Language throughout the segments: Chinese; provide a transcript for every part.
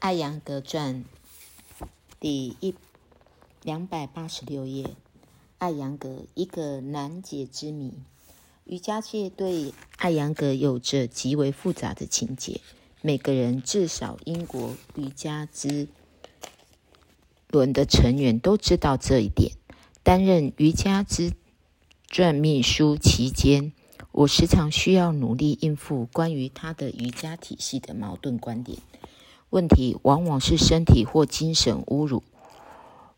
艾扬格传第一两百八十六页，艾扬格一个难解之谜。瑜伽界对艾扬格有着极为复杂的情节。每个人，至少英国瑜伽之轮的成员都知道这一点。担任瑜伽之传秘书期间，我时常需要努力应付关于他的瑜伽体系的矛盾观点。问题往往是身体或精神侮辱，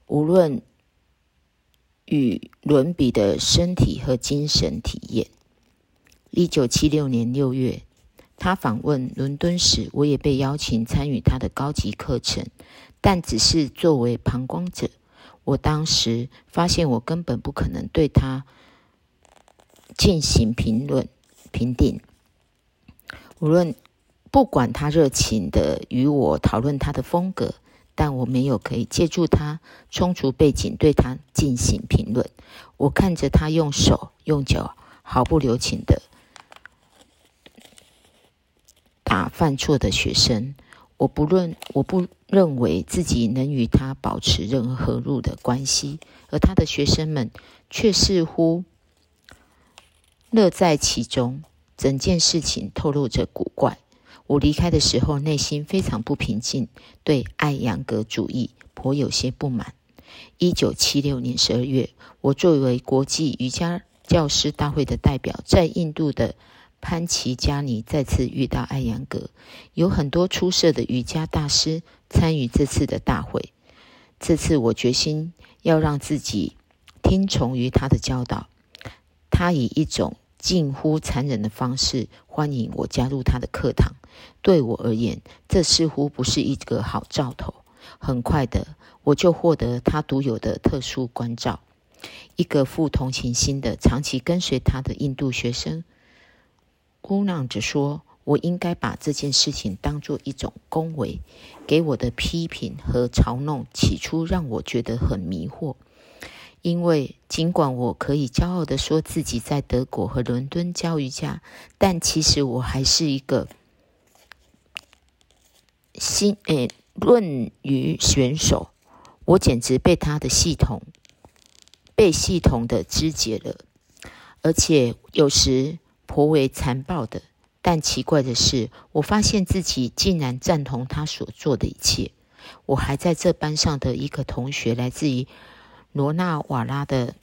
无论与伦比的身体和精神体验。一九七六年六月，他访问伦敦时，我也被邀请参与他的高级课程，但只是作为旁观者。我当时发现，我根本不可能对他进行评论、评定，无论。不管他热情的与我讨论他的风格，但我没有可以借助他充足背景对他进行评论。我看着他用手用脚毫不留情的打犯错的学生，我不论我不认为自己能与他保持任何合入的关系，而他的学生们却似乎乐在其中。整件事情透露着古怪。我离开的时候，内心非常不平静，对艾扬格主义颇有些不满。一九七六年十二月，我作为国际瑜伽教师大会的代表，在印度的潘奇加尼再次遇到艾扬格。有很多出色的瑜伽大师参与这次的大会。这次我决心要让自己听从于他的教导。他以一种近乎残忍的方式欢迎我加入他的课堂。对我而言，这似乎不是一个好兆头。很快的，我就获得他独有的特殊关照。一个富同情心的、长期跟随他的印度学生，咕囔着说：“我应该把这件事情当作一种恭维。”给我的批评和嘲弄，起初让我觉得很迷惑，因为尽管我可以骄傲的说自己在德国和伦敦教瑜伽，但其实我还是一个。新诶，论语选手，我简直被他的系统被系统的肢解了，而且有时颇为残暴的。但奇怪的是，我发现自己竟然赞同他所做的一切。我还在这班上的一个同学，来自于罗纳瓦拉的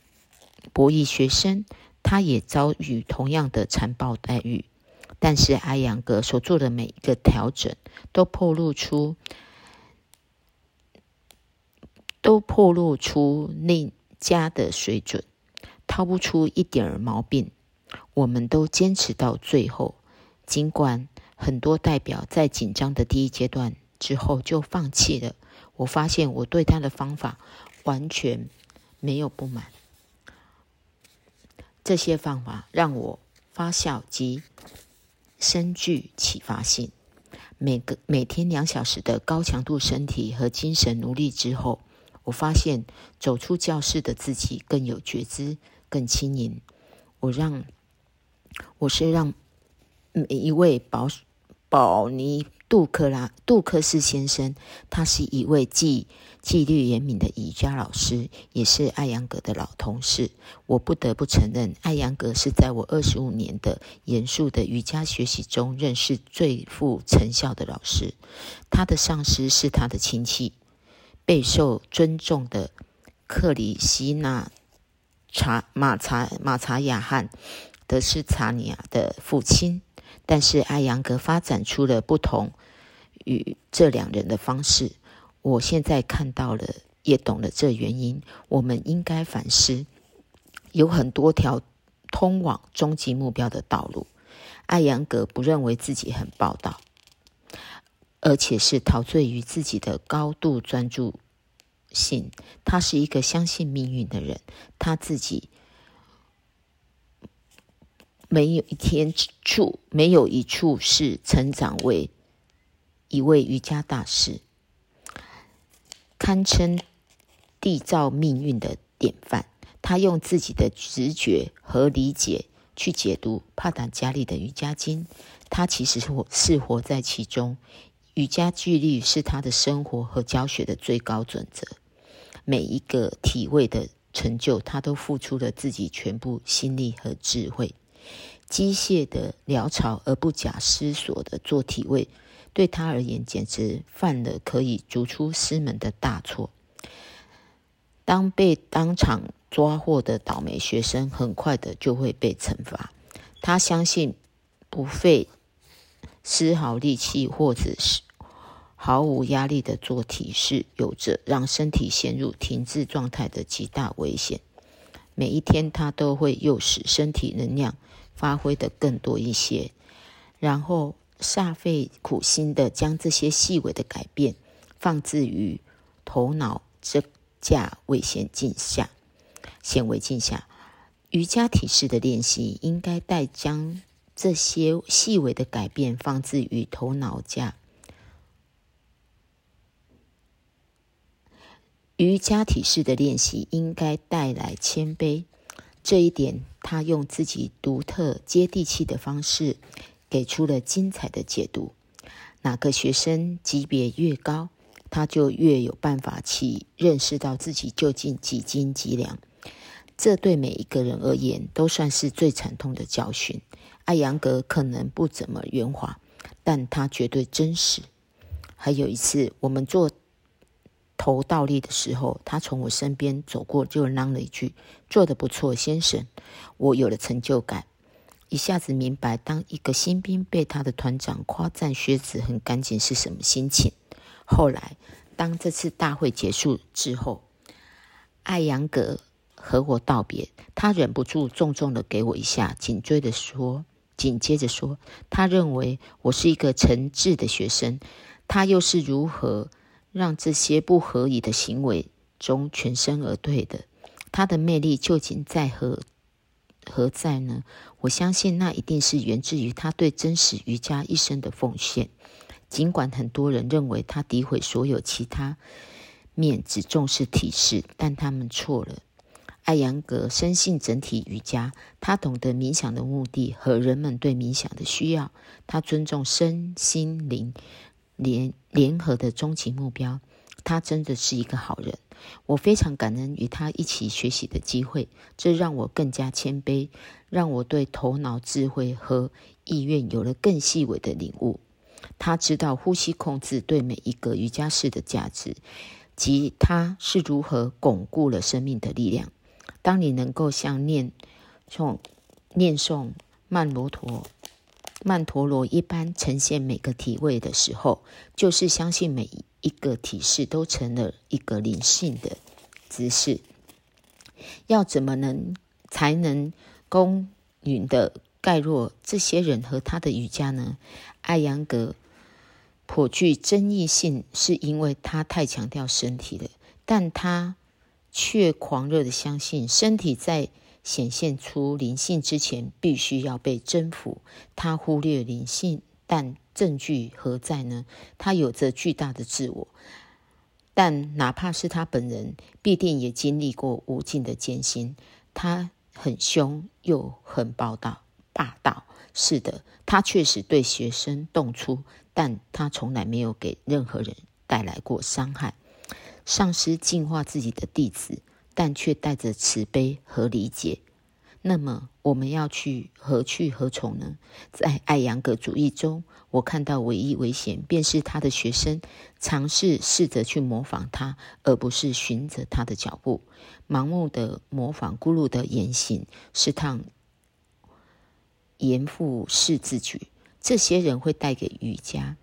博弈学生，他也遭遇同样的残暴待遇。但是艾扬格所做的每一个调整，都透露出，都透露出那家的水准，掏不出一点儿毛病。我们都坚持到最后，尽管很多代表在紧张的第一阶段之后就放弃了。我发现我对他的方法完全没有不满，这些方法让我发笑及。深具启发性。每个每天两小时的高强度身体和精神努力之后，我发现走出教室的自己更有觉知、更轻盈。我让我是让每一位保保尼。杜克拉杜克斯先生，他是一位纪纪律严明的瑜伽老师，也是艾扬格的老同事。我不得不承认，艾扬格是在我二十五年的严肃的瑜伽学习中认识最富成效的老师。他的上司是他的亲戚，备受尊重的克里希纳查马查马查雅汉德斯查尼亚的父亲。但是艾扬格发展出了不同与这两人的方式。我现在看到了，也懂了这原因。我们应该反思：有很多条通往终极目标的道路。艾扬格不认为自己很报道，而且是陶醉于自己的高度专注性。他是一个相信命运的人。他自己。没有一天处，没有一处是成长为一位瑜伽大师，堪称缔造命运的典范。他用自己的直觉和理解去解读帕坦加利的瑜伽经，他其实是活是活在其中，瑜伽纪律是他的生活和教学的最高准则。每一个体位的成就，他都付出了自己全部心力和智慧。机械的潦草而不假思索的做体位，对他而言简直犯了可以逐出师门的大错。当被当场抓获的倒霉学生，很快的就会被惩罚。他相信不费丝毫力气，或者是。毫无压力的做体式，有着让身体陷入停滞状态的极大危险。每一天，他都会诱使身体能量发挥的更多一些，然后煞费苦心的将这些细微的改变放置于头脑这架位显镜下。显微镜下，瑜伽体式的练习应该带将这些细微的改变放置于头脑架。瑜伽体式的练习应该带来谦卑，这一点他用自己独特、接地气的方式给出了精彩的解读。哪个学生级别越高，他就越有办法去认识到自己究竟几斤几两。这对每一个人而言都算是最惨痛的教训。艾扬格可能不怎么圆滑，但他绝对真实。还有一次，我们做。头倒立的时候，他从我身边走过，就嚷了一句：“做得不错，先生。”我有了成就感，一下子明白，当一个新兵被他的团长夸赞靴子很干净是什么心情。后来，当这次大会结束之后，艾扬格和我道别，他忍不住重重的给我一下，紧追的说，紧接着说，他认为我是一个诚挚的学生，他又是如何？让这些不合理的行为中全身而退的，他的魅力究竟在何何在呢？我相信那一定是源自于他对真实瑜伽一生的奉献。尽管很多人认为他诋毁所有其他面，只重视体式，但他们错了。艾扬格深信整体瑜伽，他懂得冥想的目的和人们对冥想的需要，他尊重身心灵。联联合的终极目标，他真的是一个好人。我非常感恩与他一起学习的机会，这让我更加谦卑，让我对头脑、智慧和意愿有了更细微的领悟。他知道呼吸控制对每一个瑜伽士的价值，及他是如何巩固了生命的力量。当你能够像念诵念诵曼罗陀。曼陀罗一般呈现每个体位的时候，就是相信每一个体式都成了一个灵性的姿势。要怎么能才能公允的概括这些人和他的瑜伽呢？艾扬格颇具争议性，是因为他太强调身体了，但他却狂热的相信身体在。显现出灵性之前，必须要被征服。他忽略灵性，但证据何在呢？他有着巨大的自我，但哪怕是他本人，必定也经历过无尽的艰辛。他很凶，又很暴道霸道。是的，他确实对学生动粗，但他从来没有给任何人带来过伤害。上师净化自己的弟子。但却带着慈悲和理解。那么，我们要去何去何从呢？在艾扬格主义中，我看到唯一危险，便是他的学生尝试试着去模仿他，而不是循着他的脚步，盲目的模仿咕噜的言行，试探严复式自举。这些人会带给瑜伽，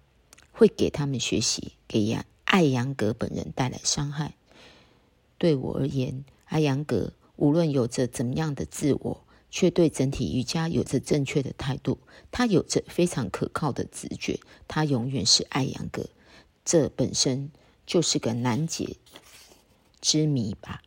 会给他们学习，给亚艾扬格本人带来伤害。对我而言，阿扬格无论有着怎么样的自我，却对整体瑜伽有着正确的态度。他有着非常可靠的直觉，他永远是艾扬格。这本身就是个难解之谜吧。